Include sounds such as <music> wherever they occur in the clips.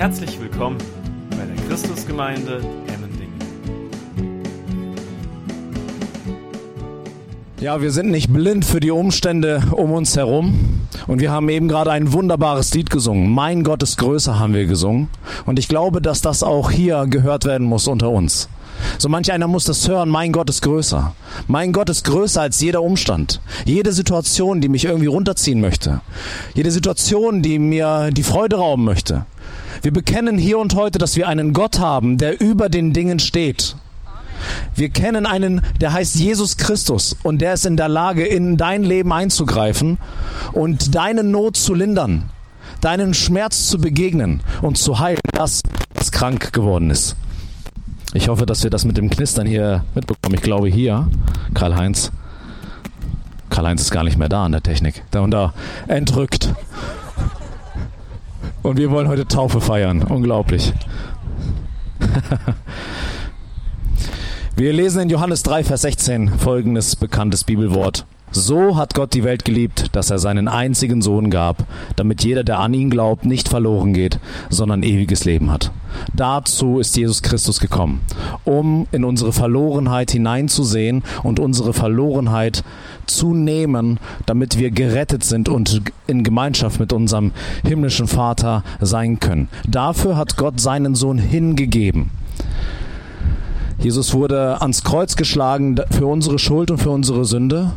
Herzlich willkommen bei der Christusgemeinde Emmendingen. Ja, wir sind nicht blind für die Umstände um uns herum. Und wir haben eben gerade ein wunderbares Lied gesungen. Mein Gott ist größer haben wir gesungen. Und ich glaube, dass das auch hier gehört werden muss unter uns. So manch einer muss das hören, mein Gott ist größer. Mein Gott ist größer als jeder Umstand. Jede Situation, die mich irgendwie runterziehen möchte. Jede Situation, die mir die Freude rauben möchte. Wir bekennen hier und heute, dass wir einen Gott haben, der über den Dingen steht. Wir kennen einen, der heißt Jesus Christus und der ist in der Lage, in dein Leben einzugreifen und deine Not zu lindern, deinen Schmerz zu begegnen und zu heilen, das, was krank geworden ist. Ich hoffe, dass wir das mit dem Knistern hier mitbekommen. Ich glaube hier, Karl-Heinz, Karl-Heinz ist gar nicht mehr da an der Technik. Da und da entrückt. Und wir wollen heute Taufe feiern. Unglaublich. wir lesen in Johannes 3, Vers 16 folgendes bekanntes Bibelwort. So hat Gott die Welt geliebt, dass er seinen einzigen Sohn gab, damit jeder, der an ihn glaubt, nicht verloren geht, sondern ewiges Leben hat. Dazu ist Jesus Christus gekommen, um in unsere Verlorenheit hineinzusehen und unsere Verlorenheit zu nehmen, damit wir gerettet sind und in Gemeinschaft mit unserem himmlischen Vater sein können. Dafür hat Gott seinen Sohn hingegeben. Jesus wurde ans Kreuz geschlagen für unsere Schuld und für unsere Sünde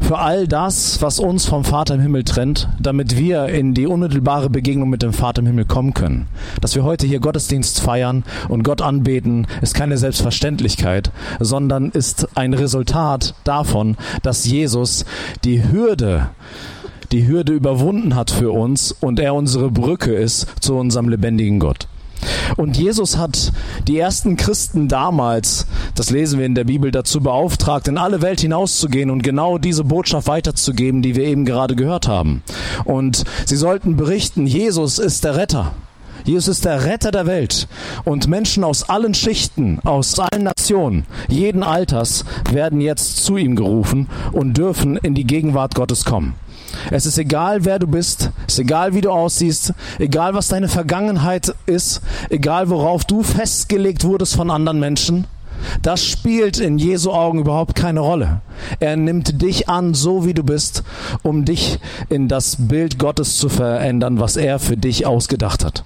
für all das, was uns vom Vater im Himmel trennt, damit wir in die unmittelbare Begegnung mit dem Vater im Himmel kommen können. Dass wir heute hier Gottesdienst feiern und Gott anbeten, ist keine Selbstverständlichkeit, sondern ist ein Resultat davon, dass Jesus die Hürde die Hürde überwunden hat für uns und er unsere Brücke ist zu unserem lebendigen Gott. Und Jesus hat die ersten Christen damals, das lesen wir in der Bibel, dazu beauftragt, in alle Welt hinauszugehen und genau diese Botschaft weiterzugeben, die wir eben gerade gehört haben. Und sie sollten berichten, Jesus ist der Retter. Jesus ist der Retter der Welt. Und Menschen aus allen Schichten, aus allen Nationen, jeden Alters werden jetzt zu ihm gerufen und dürfen in die Gegenwart Gottes kommen. Es ist egal, wer du bist, es ist egal, wie du aussiehst, egal, was deine Vergangenheit ist, egal, worauf du festgelegt wurdest von anderen Menschen. Das spielt in Jesu Augen überhaupt keine Rolle. Er nimmt dich an, so wie du bist, um dich in das Bild Gottes zu verändern, was er für dich ausgedacht hat.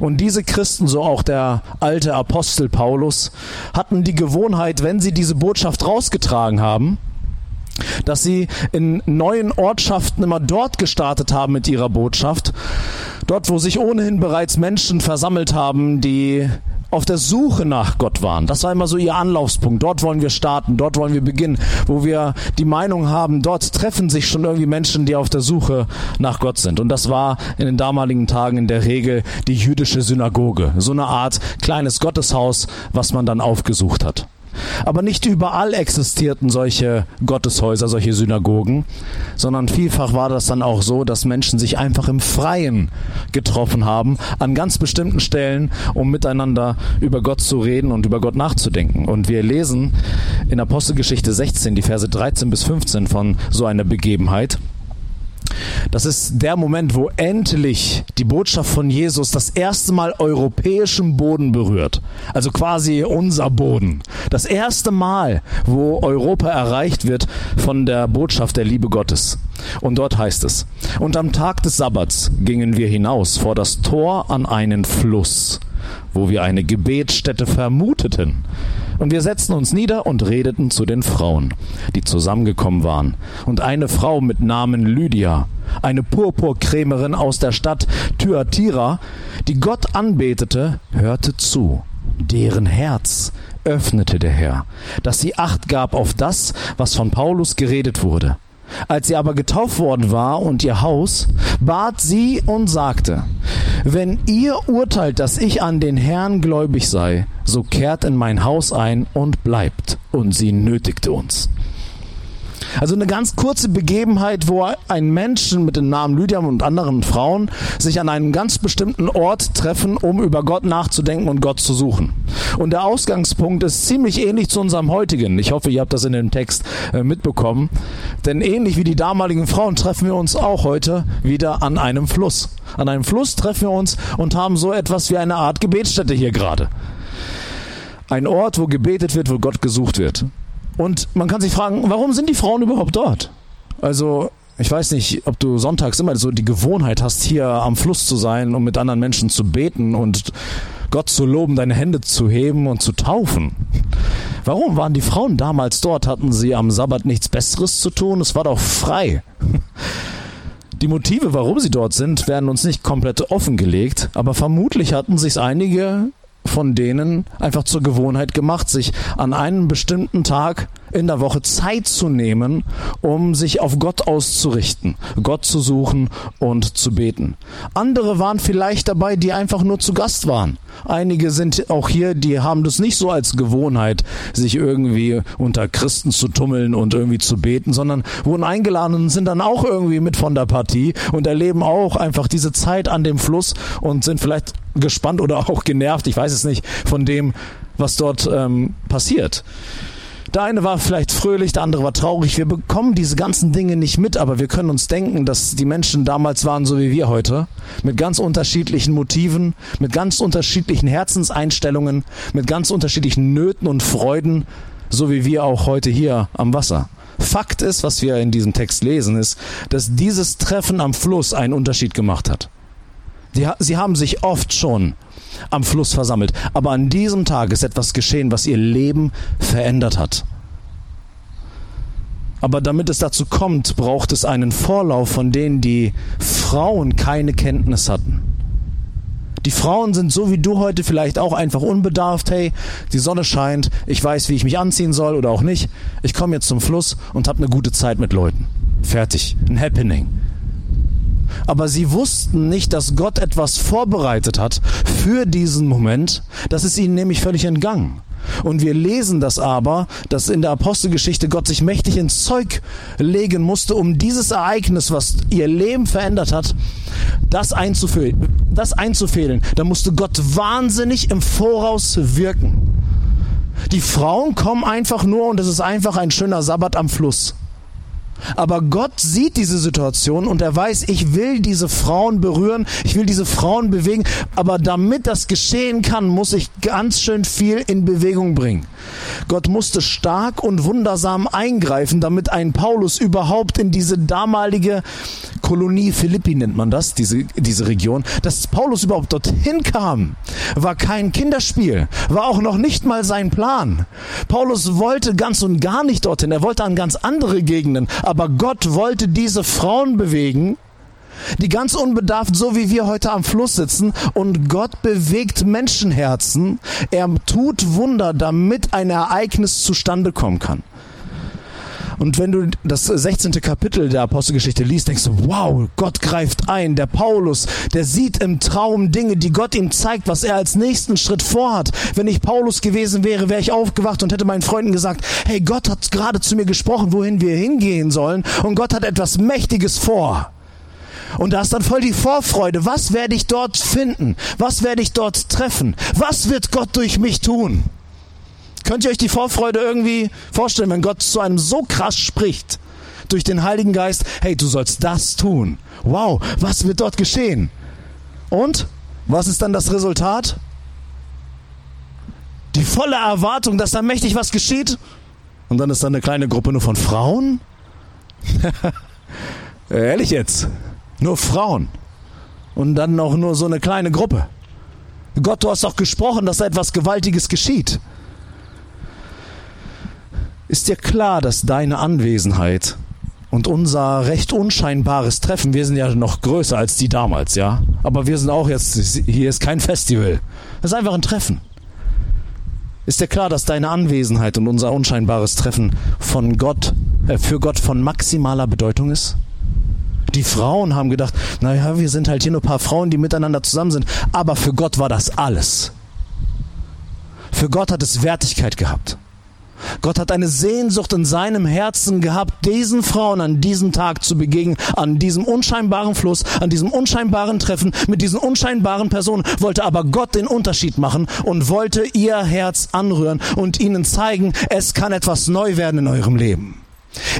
Und diese Christen, so auch der alte Apostel Paulus, hatten die Gewohnheit, wenn sie diese Botschaft rausgetragen haben, dass sie in neuen Ortschaften immer dort gestartet haben mit ihrer Botschaft, dort wo sich ohnehin bereits Menschen versammelt haben, die auf der Suche nach Gott waren. Das war immer so ihr Anlaufspunkt. Dort wollen wir starten, dort wollen wir beginnen, wo wir die Meinung haben, dort treffen sich schon irgendwie Menschen, die auf der Suche nach Gott sind. Und das war in den damaligen Tagen in der Regel die jüdische Synagoge. So eine Art kleines Gotteshaus, was man dann aufgesucht hat. Aber nicht überall existierten solche Gotteshäuser, solche Synagogen, sondern vielfach war das dann auch so, dass Menschen sich einfach im Freien getroffen haben, an ganz bestimmten Stellen, um miteinander über Gott zu reden und über Gott nachzudenken. Und wir lesen in Apostelgeschichte 16 die Verse 13 bis 15 von so einer Begebenheit. Das ist der Moment, wo endlich die Botschaft von Jesus das erste Mal europäischen Boden berührt. Also quasi unser Boden. Das erste Mal, wo Europa erreicht wird von der Botschaft der Liebe Gottes. Und dort heißt es, und am Tag des Sabbats gingen wir hinaus vor das Tor an einen Fluss, wo wir eine Gebetsstätte vermuteten. Und wir setzten uns nieder und redeten zu den Frauen, die zusammengekommen waren. Und eine Frau mit Namen Lydia, eine Purpurkrämerin aus der Stadt Thyatira, die Gott anbetete, hörte zu. Deren Herz öffnete der Herr, dass sie Acht gab auf das, was von Paulus geredet wurde. Als sie aber getauft worden war und ihr Haus, bat sie und sagte, wenn ihr urteilt, dass ich an den Herrn gläubig sei, so kehrt in mein Haus ein und bleibt. Und sie nötigte uns. Also eine ganz kurze Begebenheit, wo ein Menschen mit dem Namen Lydia und anderen Frauen sich an einem ganz bestimmten Ort treffen, um über Gott nachzudenken und Gott zu suchen. Und der Ausgangspunkt ist ziemlich ähnlich zu unserem heutigen. Ich hoffe, ihr habt das in dem Text äh, mitbekommen. Denn ähnlich wie die damaligen Frauen treffen wir uns auch heute wieder an einem Fluss. An einem Fluss treffen wir uns und haben so etwas wie eine Art Gebetsstätte hier gerade. Ein Ort, wo gebetet wird, wo Gott gesucht wird. Und man kann sich fragen, warum sind die Frauen überhaupt dort? Also, ich weiß nicht, ob du sonntags immer so die Gewohnheit hast, hier am Fluss zu sein, um mit anderen Menschen zu beten und Gott zu loben, deine Hände zu heben und zu taufen. Warum waren die Frauen damals dort? Hatten sie am Sabbat nichts Besseres zu tun? Es war doch frei. Die Motive, warum sie dort sind, werden uns nicht komplett offengelegt, aber vermutlich hatten sich einige von denen einfach zur Gewohnheit gemacht, sich an einem bestimmten Tag in der Woche Zeit zu nehmen, um sich auf Gott auszurichten, Gott zu suchen und zu beten. Andere waren vielleicht dabei, die einfach nur zu Gast waren. Einige sind auch hier, die haben das nicht so als Gewohnheit, sich irgendwie unter Christen zu tummeln und irgendwie zu beten, sondern wurden eingeladen und sind dann auch irgendwie mit von der Partie und erleben auch einfach diese Zeit an dem Fluss und sind vielleicht gespannt oder auch genervt, ich weiß es nicht, von dem, was dort ähm, passiert. Der eine war vielleicht fröhlich, der andere war traurig. Wir bekommen diese ganzen Dinge nicht mit, aber wir können uns denken, dass die Menschen damals waren so wie wir heute, mit ganz unterschiedlichen Motiven, mit ganz unterschiedlichen Herzenseinstellungen, mit ganz unterschiedlichen Nöten und Freuden, so wie wir auch heute hier am Wasser. Fakt ist, was wir in diesem Text lesen, ist, dass dieses Treffen am Fluss einen Unterschied gemacht hat. Sie haben sich oft schon am Fluss versammelt. Aber an diesem Tag ist etwas geschehen, was ihr Leben verändert hat. Aber damit es dazu kommt, braucht es einen Vorlauf, von denen die Frauen keine Kenntnis hatten. Die Frauen sind so wie du heute vielleicht auch einfach unbedarft. Hey, die Sonne scheint, ich weiß, wie ich mich anziehen soll oder auch nicht. Ich komme jetzt zum Fluss und habe eine gute Zeit mit Leuten. Fertig. Ein Happening aber sie wussten nicht, dass Gott etwas vorbereitet hat für diesen Moment. Das ist ihnen nämlich völlig entgangen. Und wir lesen das aber, dass in der Apostelgeschichte Gott sich mächtig ins Zeug legen musste, um dieses Ereignis, was ihr Leben verändert hat, das, einzufehlen. das einzufehlen. Da musste Gott wahnsinnig im Voraus wirken. Die Frauen kommen einfach nur und es ist einfach ein schöner Sabbat am Fluss. Aber Gott sieht diese Situation und er weiß, ich will diese Frauen berühren, ich will diese Frauen bewegen, aber damit das geschehen kann, muss ich ganz schön viel in Bewegung bringen. Gott musste stark und wundersam eingreifen, damit ein Paulus überhaupt in diese damalige Kolonie Philippi nennt man das, diese, diese Region, dass Paulus überhaupt dorthin kam, war kein Kinderspiel, war auch noch nicht mal sein Plan. Paulus wollte ganz und gar nicht dorthin, er wollte an ganz andere Gegenden, aber Gott wollte diese Frauen bewegen, die ganz unbedarft, so wie wir heute am Fluss sitzen, und Gott bewegt Menschenherzen. Er tut Wunder, damit ein Ereignis zustande kommen kann. Und wenn du das 16. Kapitel der Apostelgeschichte liest, denkst du, wow, Gott greift ein. Der Paulus, der sieht im Traum Dinge, die Gott ihm zeigt, was er als nächsten Schritt vorhat. Wenn ich Paulus gewesen wäre, wäre ich aufgewacht und hätte meinen Freunden gesagt, hey, Gott hat gerade zu mir gesprochen, wohin wir hingehen sollen. Und Gott hat etwas Mächtiges vor. Und da ist dann voll die Vorfreude. Was werde ich dort finden? Was werde ich dort treffen? Was wird Gott durch mich tun? Könnt ihr euch die Vorfreude irgendwie vorstellen, wenn Gott zu einem so krass spricht? Durch den Heiligen Geist, hey, du sollst das tun. Wow, was wird dort geschehen? Und was ist dann das Resultat? Die volle Erwartung, dass da mächtig was geschieht. Und dann ist da eine kleine Gruppe nur von Frauen? <laughs> Ehrlich jetzt? Nur Frauen. Und dann noch nur so eine kleine Gruppe. Gott, du hast doch gesprochen, dass da etwas Gewaltiges geschieht. Ist dir klar, dass deine Anwesenheit und unser recht unscheinbares Treffen, wir sind ja noch größer als die damals, ja? Aber wir sind auch jetzt, hier ist kein Festival. Das ist einfach ein Treffen. Ist dir klar, dass deine Anwesenheit und unser unscheinbares Treffen von Gott, äh, für Gott von maximaler Bedeutung ist? Die Frauen haben gedacht, naja, wir sind halt hier nur ein paar Frauen, die miteinander zusammen sind. Aber für Gott war das alles. Für Gott hat es Wertigkeit gehabt. Gott hat eine Sehnsucht in seinem Herzen gehabt, diesen Frauen an diesem Tag zu begegnen, an diesem unscheinbaren Fluss, an diesem unscheinbaren Treffen, mit diesen unscheinbaren Personen, wollte aber Gott den Unterschied machen und wollte ihr Herz anrühren und ihnen zeigen, es kann etwas neu werden in eurem Leben.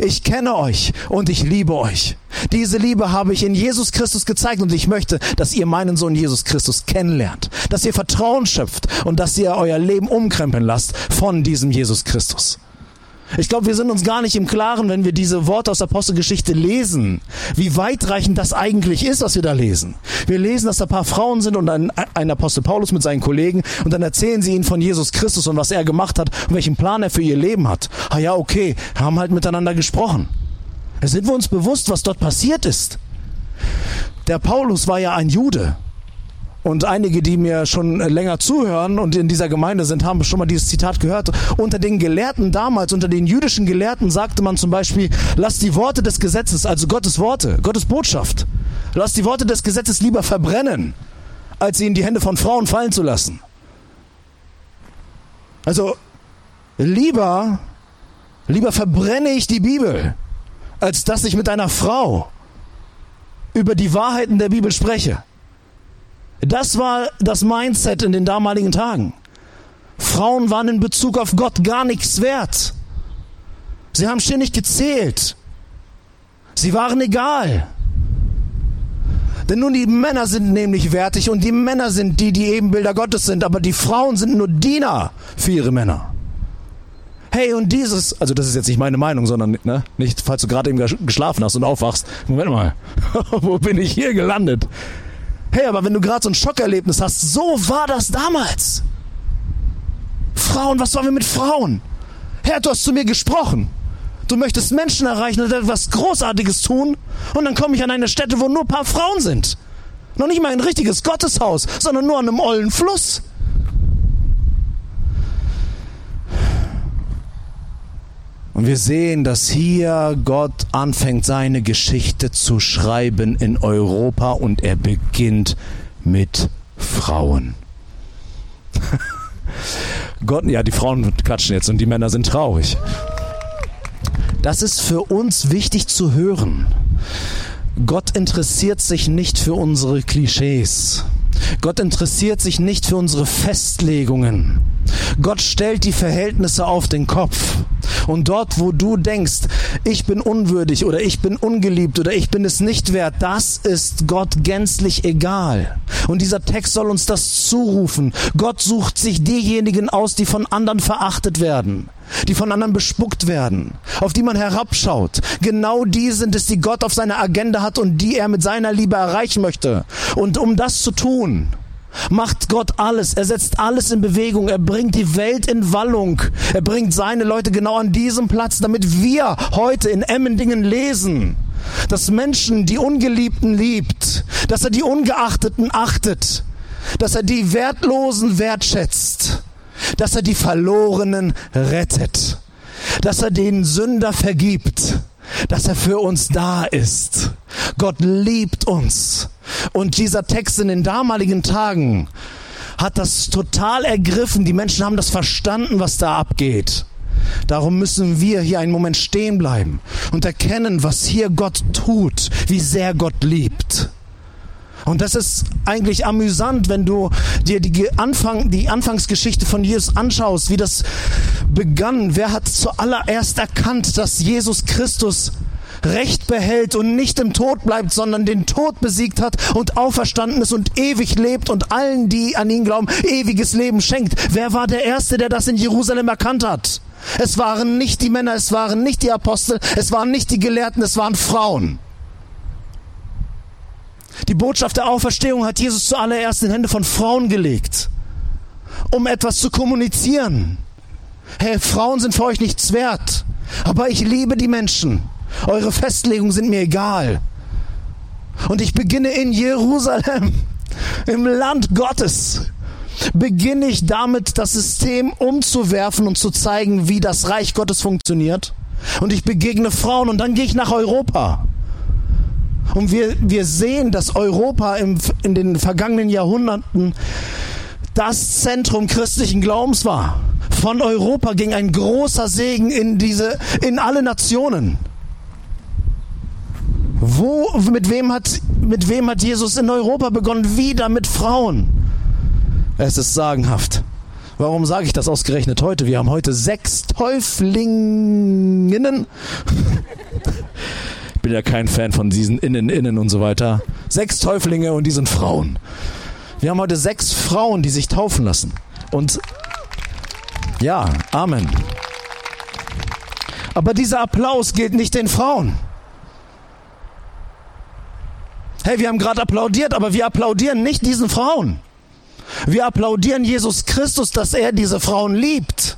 Ich kenne euch und ich liebe euch. Diese Liebe habe ich in Jesus Christus gezeigt und ich möchte, dass ihr meinen Sohn Jesus Christus kennenlernt, dass ihr Vertrauen schöpft und dass ihr euer Leben umkrempeln lasst von diesem Jesus Christus. Ich glaube, wir sind uns gar nicht im Klaren, wenn wir diese Worte aus der Apostelgeschichte lesen, wie weitreichend das eigentlich ist, was wir da lesen. Wir lesen, dass da ein paar Frauen sind und ein, ein Apostel Paulus mit seinen Kollegen und dann erzählen sie ihnen von Jesus Christus und was er gemacht hat und welchen Plan er für ihr Leben hat. Ah ja, okay, haben halt miteinander gesprochen. Sind wir uns bewusst, was dort passiert ist? Der Paulus war ja ein Jude. Und einige, die mir schon länger zuhören und in dieser Gemeinde sind, haben schon mal dieses Zitat gehört. Unter den Gelehrten damals, unter den jüdischen Gelehrten sagte man zum Beispiel, lass die Worte des Gesetzes, also Gottes Worte, Gottes Botschaft, lass die Worte des Gesetzes lieber verbrennen, als sie in die Hände von Frauen fallen zu lassen. Also lieber, lieber verbrenne ich die Bibel, als dass ich mit einer Frau über die Wahrheiten der Bibel spreche. Das war das Mindset in den damaligen Tagen. Frauen waren in Bezug auf Gott gar nichts wert. Sie haben ständig gezählt. Sie waren egal. Denn nun die Männer sind nämlich wertig und die Männer sind die, die Ebenbilder Gottes sind, aber die Frauen sind nur Diener für ihre Männer. Hey, und dieses, also das ist jetzt nicht meine Meinung, sondern ne, nicht, falls du gerade eben geschlafen hast und aufwachst. Moment mal, <laughs> wo bin ich hier gelandet? Hey, aber wenn du gerade so ein Schockerlebnis hast, so war das damals. Frauen, was sollen wir mit Frauen? Herr, du hast zu mir gesprochen. Du möchtest Menschen erreichen und etwas Großartiges tun. Und dann komme ich an eine Stätte, wo nur ein paar Frauen sind. Noch nicht mal ein richtiges Gotteshaus, sondern nur an einem ollen Fluss. Und wir sehen, dass hier Gott anfängt, seine Geschichte zu schreiben in Europa und er beginnt mit Frauen. <laughs> Gott, ja, die Frauen klatschen jetzt und die Männer sind traurig. Das ist für uns wichtig zu hören. Gott interessiert sich nicht für unsere Klischees. Gott interessiert sich nicht für unsere Festlegungen. Gott stellt die Verhältnisse auf den Kopf. Und dort, wo du denkst, ich bin unwürdig oder ich bin ungeliebt oder ich bin es nicht wert, das ist Gott gänzlich egal. Und dieser Text soll uns das zurufen. Gott sucht sich diejenigen aus, die von anderen verachtet werden die von anderen bespuckt werden, auf die man herabschaut. Genau die sind es, die Gott auf seiner Agenda hat und die er mit seiner Liebe erreichen möchte. Und um das zu tun, macht Gott alles. Er setzt alles in Bewegung. Er bringt die Welt in Wallung. Er bringt seine Leute genau an diesem Platz, damit wir heute in Emmendingen lesen, dass Menschen die Ungeliebten liebt, dass er die Ungeachteten achtet, dass er die Wertlosen wertschätzt dass er die Verlorenen rettet, dass er den Sünder vergibt, dass er für uns da ist. Gott liebt uns. Und dieser Text in den damaligen Tagen hat das total ergriffen. Die Menschen haben das verstanden, was da abgeht. Darum müssen wir hier einen Moment stehen bleiben und erkennen, was hier Gott tut, wie sehr Gott liebt. Und das ist eigentlich amüsant, wenn du dir die, Anfang, die Anfangsgeschichte von Jesus anschaust, wie das begann. Wer hat zuallererst erkannt, dass Jesus Christus Recht behält und nicht im Tod bleibt, sondern den Tod besiegt hat und auferstanden ist und ewig lebt und allen, die an ihn glauben, ewiges Leben schenkt. Wer war der Erste, der das in Jerusalem erkannt hat? Es waren nicht die Männer, es waren nicht die Apostel, es waren nicht die Gelehrten, es waren Frauen. Die Botschaft der Auferstehung hat Jesus zuallererst in Hände von Frauen gelegt, um etwas zu kommunizieren. Hey, Frauen sind für euch nichts wert, aber ich liebe die Menschen. Eure Festlegungen sind mir egal. Und ich beginne in Jerusalem, im Land Gottes, beginne ich damit, das System umzuwerfen und zu zeigen, wie das Reich Gottes funktioniert. Und ich begegne Frauen und dann gehe ich nach Europa. Und wir, wir sehen, dass Europa im, in den vergangenen Jahrhunderten das Zentrum christlichen Glaubens war. Von Europa ging ein großer Segen in diese, in alle Nationen. Wo, mit wem hat, mit wem hat Jesus in Europa begonnen? Wieder mit Frauen. Es ist sagenhaft. Warum sage ich das ausgerechnet heute? Wir haben heute sechs Täuflinginnen. <laughs> Ich bin ja kein Fan von diesen Innen, Innen und so weiter. Sechs Täuflinge und die sind Frauen. Wir haben heute sechs Frauen, die sich taufen lassen. Und ja, Amen. Aber dieser Applaus gilt nicht den Frauen. Hey, wir haben gerade applaudiert, aber wir applaudieren nicht diesen Frauen. Wir applaudieren Jesus Christus, dass er diese Frauen liebt.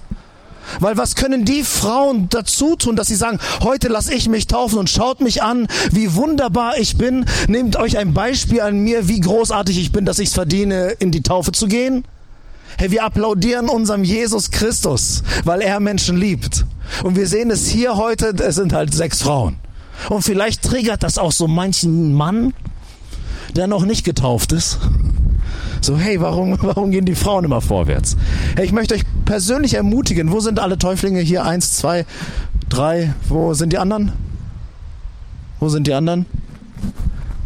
Weil was können die Frauen dazu tun, dass sie sagen, heute lasse ich mich taufen und schaut mich an, wie wunderbar ich bin. Nehmt euch ein Beispiel an mir, wie großartig ich bin, dass ich es verdiene, in die Taufe zu gehen. Hey, wir applaudieren unserem Jesus Christus, weil er Menschen liebt. Und wir sehen es hier heute, es sind halt sechs Frauen. Und vielleicht triggert das auch so manchen Mann, der noch nicht getauft ist. So, hey, warum, <laughs> warum gehen die Frauen immer vorwärts? Hey, ich möchte euch persönlich ermutigen. Wo sind alle Täuflinge hier? Eins, zwei, drei. Wo sind die anderen? Wo sind die anderen?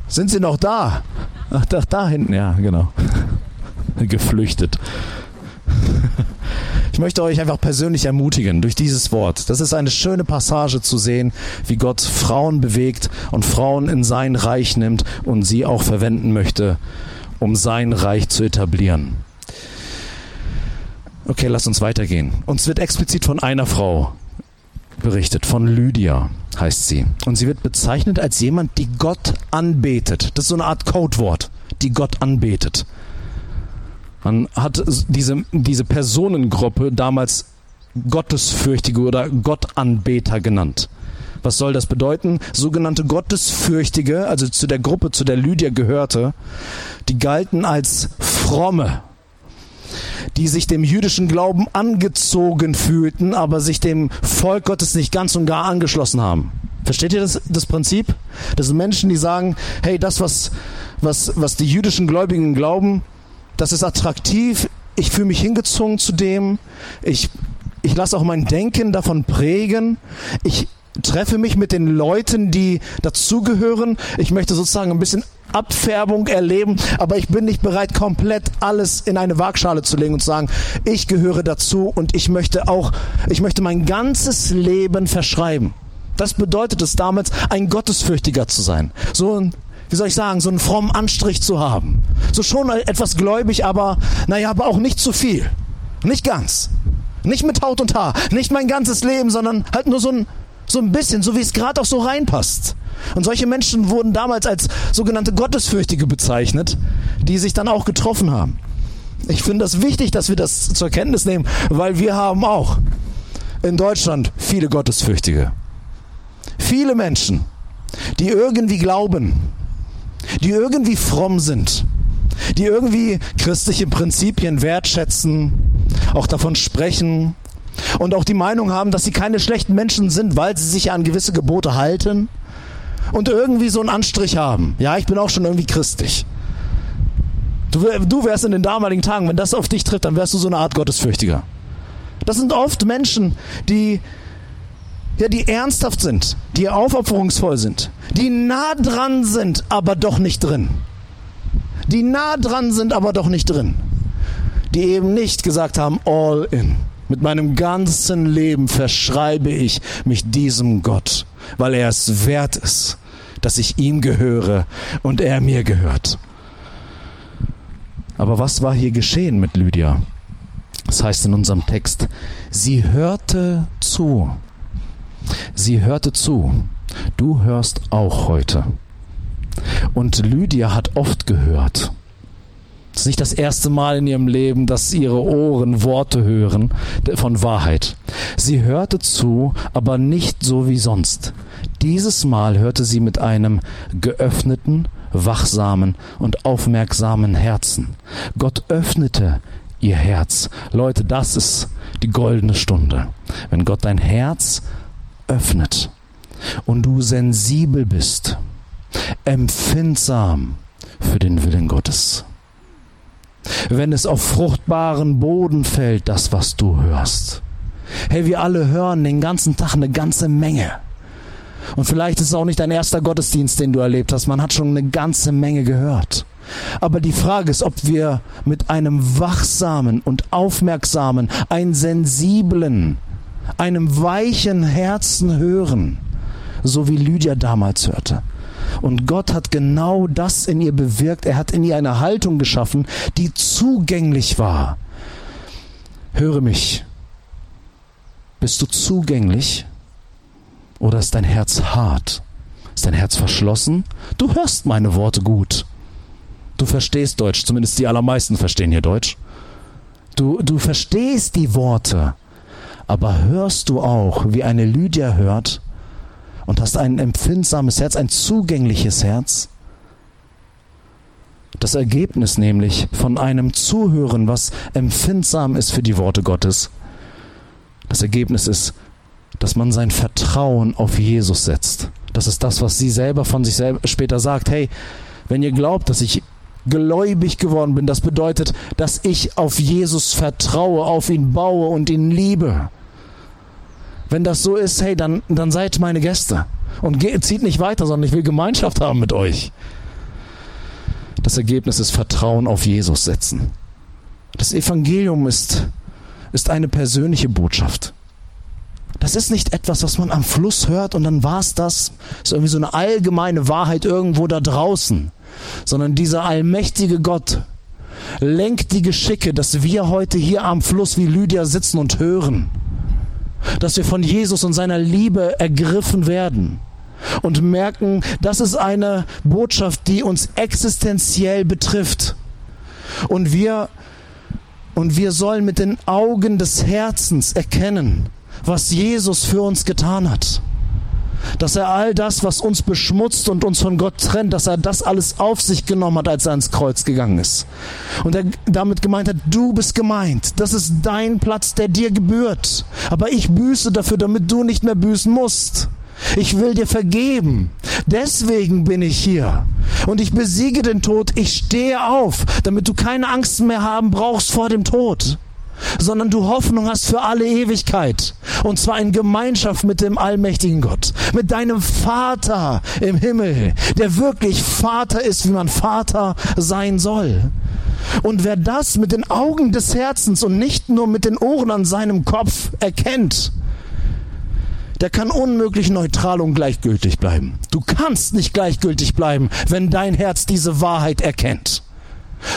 Sind sie noch da? Ach, da, da hinten, ja, genau. <laughs> Geflüchtet. Ich möchte euch einfach persönlich ermutigen durch dieses Wort. Das ist eine schöne Passage zu sehen, wie Gott Frauen bewegt und Frauen in sein Reich nimmt und sie auch verwenden möchte, um sein Reich zu etablieren. Okay, lass uns weitergehen. Uns wird explizit von einer Frau berichtet, von Lydia heißt sie. Und sie wird bezeichnet als jemand, die Gott anbetet. Das ist so eine Art Codewort, die Gott anbetet. Man hat diese, diese Personengruppe damals Gottesfürchtige oder Gottanbeter genannt. Was soll das bedeuten? Sogenannte Gottesfürchtige, also zu der Gruppe, zu der Lydia gehörte, die galten als fromme, die sich dem jüdischen Glauben angezogen fühlten, aber sich dem Volk Gottes nicht ganz und gar angeschlossen haben. Versteht ihr das, das Prinzip? Das sind Menschen, die sagen, hey, das, was, was, was die jüdischen Gläubigen glauben, das ist attraktiv, ich fühle mich hingezogen zu dem, ich, ich lasse auch mein Denken davon prägen, ich treffe mich mit den Leuten, die dazugehören, ich möchte sozusagen ein bisschen Abfärbung erleben, aber ich bin nicht bereit, komplett alles in eine Waagschale zu legen und zu sagen, ich gehöre dazu und ich möchte auch, ich möchte mein ganzes Leben verschreiben. Das bedeutet es damals, ein Gottesfürchtiger zu sein. So ein wie soll ich sagen, so einen frommen Anstrich zu haben. So schon etwas gläubig, aber naja, aber auch nicht zu viel. Nicht ganz. Nicht mit Haut und Haar. Nicht mein ganzes Leben, sondern halt nur so ein, so ein bisschen, so wie es gerade auch so reinpasst. Und solche Menschen wurden damals als sogenannte Gottesfürchtige bezeichnet, die sich dann auch getroffen haben. Ich finde das wichtig, dass wir das zur Kenntnis nehmen, weil wir haben auch in Deutschland viele Gottesfürchtige. Viele Menschen, die irgendwie glauben, die irgendwie fromm sind, die irgendwie christliche Prinzipien wertschätzen, auch davon sprechen und auch die Meinung haben, dass sie keine schlechten Menschen sind, weil sie sich an gewisse Gebote halten und irgendwie so einen Anstrich haben. Ja, ich bin auch schon irgendwie christlich. Du, du wärst in den damaligen Tagen, wenn das auf dich trifft, dann wärst du so eine Art Gottesfürchtiger. Das sind oft Menschen, die ja, die ernsthaft sind, die aufopferungsvoll sind, die nah dran sind, aber doch nicht drin. Die nah dran sind, aber doch nicht drin. Die eben nicht gesagt haben, all in. Mit meinem ganzen Leben verschreibe ich mich diesem Gott, weil er es wert ist, dass ich ihm gehöre und er mir gehört. Aber was war hier geschehen mit Lydia? Das heißt in unserem Text, sie hörte zu. Sie hörte zu. Du hörst auch heute. Und Lydia hat oft gehört. Es ist nicht das erste Mal in ihrem Leben, dass ihre Ohren Worte hören von Wahrheit. Sie hörte zu, aber nicht so wie sonst. Dieses Mal hörte sie mit einem geöffneten, wachsamen und aufmerksamen Herzen. Gott öffnete ihr Herz. Leute, das ist die goldene Stunde. Wenn Gott dein Herz öffnet und du sensibel bist, empfindsam für den Willen Gottes. wenn es auf fruchtbaren Boden fällt, das, was du hörst. Hey, wir alle hören den ganzen Tag eine ganze Menge. Und vielleicht ist es auch nicht dein erster Gottesdienst, den du erlebt hast. Man hat schon eine ganze Menge gehört. Aber die Frage ist, ob wir mit einem wachsamen und aufmerksamen, einen sensiblen, einem weichen Herzen hören, so wie Lydia damals hörte. Und Gott hat genau das in ihr bewirkt. Er hat in ihr eine Haltung geschaffen, die zugänglich war. Höre mich. Bist du zugänglich oder ist dein Herz hart? Ist dein Herz verschlossen? Du hörst meine Worte gut. Du verstehst Deutsch, zumindest die allermeisten verstehen hier Deutsch. Du, du verstehst die Worte, aber hörst du auch, wie eine Lydia hört und hast ein empfindsames Herz, ein zugängliches Herz? Das Ergebnis nämlich von einem Zuhören, was empfindsam ist für die Worte Gottes, das Ergebnis ist, dass man sein Vertrauen auf Jesus setzt. Das ist das, was sie selber von sich selber später sagt. Hey, wenn ihr glaubt, dass ich gläubig geworden bin. Das bedeutet, dass ich auf Jesus vertraue, auf ihn baue und ihn liebe. Wenn das so ist, hey, dann, dann seid meine Gäste. Und geht, zieht nicht weiter, sondern ich will Gemeinschaft haben mit euch. Das Ergebnis ist Vertrauen auf Jesus setzen. Das Evangelium ist, ist eine persönliche Botschaft. Das ist nicht etwas, was man am Fluss hört und dann war es das. Das ist irgendwie so eine allgemeine Wahrheit irgendwo da draußen sondern dieser allmächtige Gott lenkt die Geschicke, dass wir heute hier am Fluss wie Lydia sitzen und hören, dass wir von Jesus und seiner Liebe ergriffen werden und merken, das ist eine Botschaft, die uns existenziell betrifft. Und wir, und wir sollen mit den Augen des Herzens erkennen, was Jesus für uns getan hat dass er all das, was uns beschmutzt und uns von Gott trennt, dass er das alles auf sich genommen hat, als er ans Kreuz gegangen ist. Und er damit gemeint hat, du bist gemeint, das ist dein Platz, der dir gebührt. Aber ich büße dafür, damit du nicht mehr büßen musst. Ich will dir vergeben. Deswegen bin ich hier. Und ich besiege den Tod. Ich stehe auf, damit du keine Angst mehr haben brauchst vor dem Tod sondern du Hoffnung hast für alle Ewigkeit. Und zwar in Gemeinschaft mit dem allmächtigen Gott, mit deinem Vater im Himmel, der wirklich Vater ist, wie man Vater sein soll. Und wer das mit den Augen des Herzens und nicht nur mit den Ohren an seinem Kopf erkennt, der kann unmöglich neutral und gleichgültig bleiben. Du kannst nicht gleichgültig bleiben, wenn dein Herz diese Wahrheit erkennt.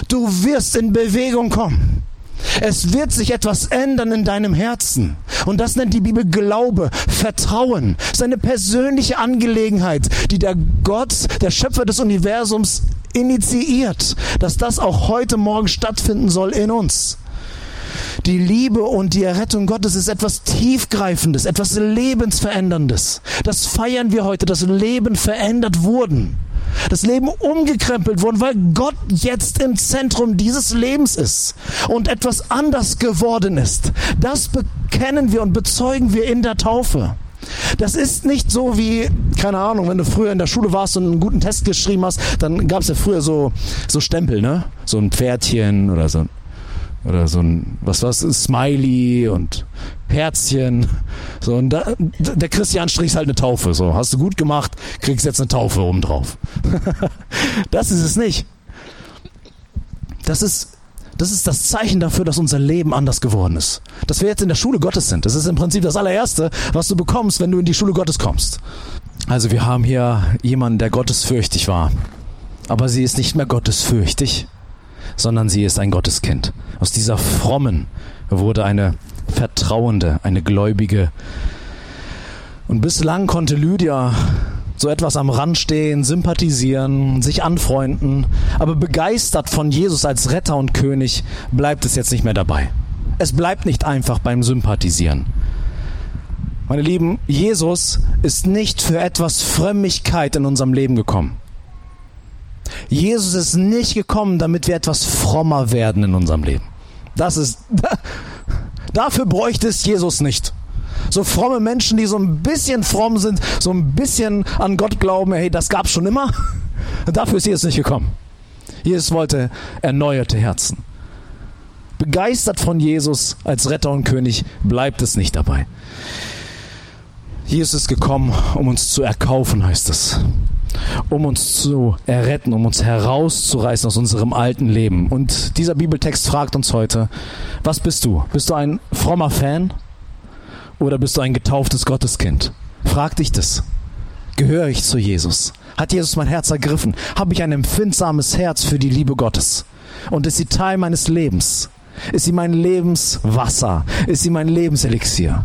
Du wirst in Bewegung kommen. Es wird sich etwas ändern in deinem Herzen. Und das nennt die Bibel Glaube, Vertrauen. Es ist eine persönliche Angelegenheit, die der Gott, der Schöpfer des Universums, initiiert, dass das auch heute Morgen stattfinden soll in uns. Die Liebe und die Errettung Gottes ist etwas Tiefgreifendes, etwas Lebensveränderndes. Das feiern wir heute, dass Leben verändert wurden das Leben umgekrempelt worden, weil Gott jetzt im Zentrum dieses Lebens ist und etwas anders geworden ist. Das bekennen wir und bezeugen wir in der Taufe. Das ist nicht so wie, keine Ahnung, wenn du früher in der Schule warst und einen guten Test geschrieben hast, dann gab es ja früher so, so Stempel, ne? So ein Pferdchen oder so oder so ein, was war's, ein Smiley und Herzchen. So, und da, der Christian strichst halt eine Taufe. So, hast du gut gemacht, kriegst jetzt eine Taufe oben drauf. <laughs> das ist es nicht. Das ist, das ist das Zeichen dafür, dass unser Leben anders geworden ist. Dass wir jetzt in der Schule Gottes sind. Das ist im Prinzip das allererste, was du bekommst, wenn du in die Schule Gottes kommst. Also wir haben hier jemanden, der gottesfürchtig war. Aber sie ist nicht mehr gottesfürchtig, sondern sie ist ein Gotteskind. Aus dieser frommen wurde eine vertrauende, eine gläubige. Und bislang konnte Lydia so etwas am Rand stehen, sympathisieren, sich anfreunden, aber begeistert von Jesus als Retter und König bleibt es jetzt nicht mehr dabei. Es bleibt nicht einfach beim Sympathisieren. Meine Lieben, Jesus ist nicht für etwas Frömmigkeit in unserem Leben gekommen. Jesus ist nicht gekommen, damit wir etwas frommer werden in unserem Leben. Das ist, <laughs> dafür bräuchte es Jesus nicht. So fromme Menschen, die so ein bisschen fromm sind, so ein bisschen an Gott glauben, hey, das gab's schon immer. <laughs> Dafür ist Jesus nicht gekommen. Jesus wollte erneuerte Herzen. begeistert von Jesus als Retter und König, bleibt es nicht dabei. Jesus ist gekommen, um uns zu erkaufen, heißt es. Um uns zu erretten, um uns herauszureißen aus unserem alten Leben. Und dieser Bibeltext fragt uns heute, was bist du? Bist du ein frommer Fan oder bist du ein getauftes Gotteskind? Frag dich das. Gehöre ich zu Jesus? Hat Jesus mein Herz ergriffen? Habe ich ein empfindsames Herz für die Liebe Gottes? Und ist sie Teil meines Lebens? Ist sie mein Lebenswasser? Ist sie mein Lebenselixier?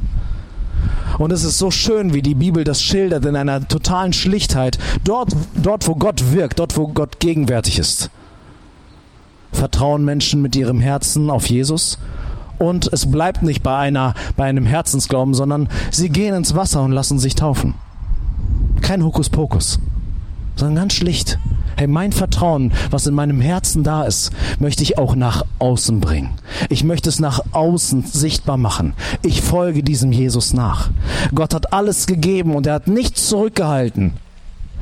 Und es ist so schön, wie die Bibel das schildert in einer totalen Schlichtheit. Dort, dort, wo Gott wirkt, dort, wo Gott gegenwärtig ist. Vertrauen Menschen mit ihrem Herzen auf Jesus und es bleibt nicht bei einer, bei einem Herzensglauben, sondern sie gehen ins Wasser und lassen sich taufen. Kein Hokuspokus, sondern ganz schlicht. Hey, mein Vertrauen, was in meinem Herzen da ist, möchte ich auch nach außen bringen. Ich möchte es nach außen sichtbar machen. Ich folge diesem Jesus nach. Gott hat alles gegeben und er hat nichts zurückgehalten.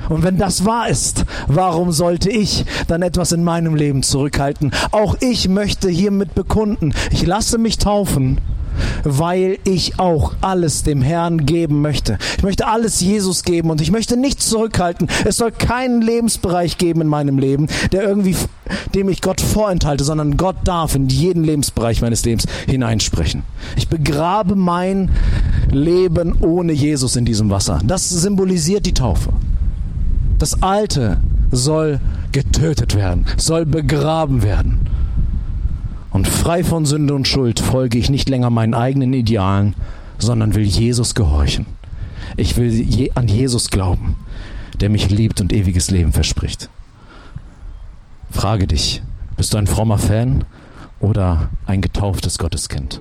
Und wenn das wahr ist, warum sollte ich dann etwas in meinem Leben zurückhalten? Auch ich möchte hiermit bekunden, ich lasse mich taufen weil ich auch alles dem Herrn geben möchte. Ich möchte alles Jesus geben und ich möchte nichts zurückhalten. Es soll keinen Lebensbereich geben in meinem Leben, der irgendwie, dem ich Gott vorenthalte, sondern Gott darf in jeden Lebensbereich meines Lebens hineinsprechen. Ich begrabe mein Leben ohne Jesus in diesem Wasser. Das symbolisiert die Taufe. Das Alte soll getötet werden, soll begraben werden. Und frei von Sünde und Schuld folge ich nicht länger meinen eigenen Idealen, sondern will Jesus gehorchen. Ich will je an Jesus glauben, der mich liebt und ewiges Leben verspricht. Frage dich, bist du ein frommer Fan oder ein getauftes Gotteskind?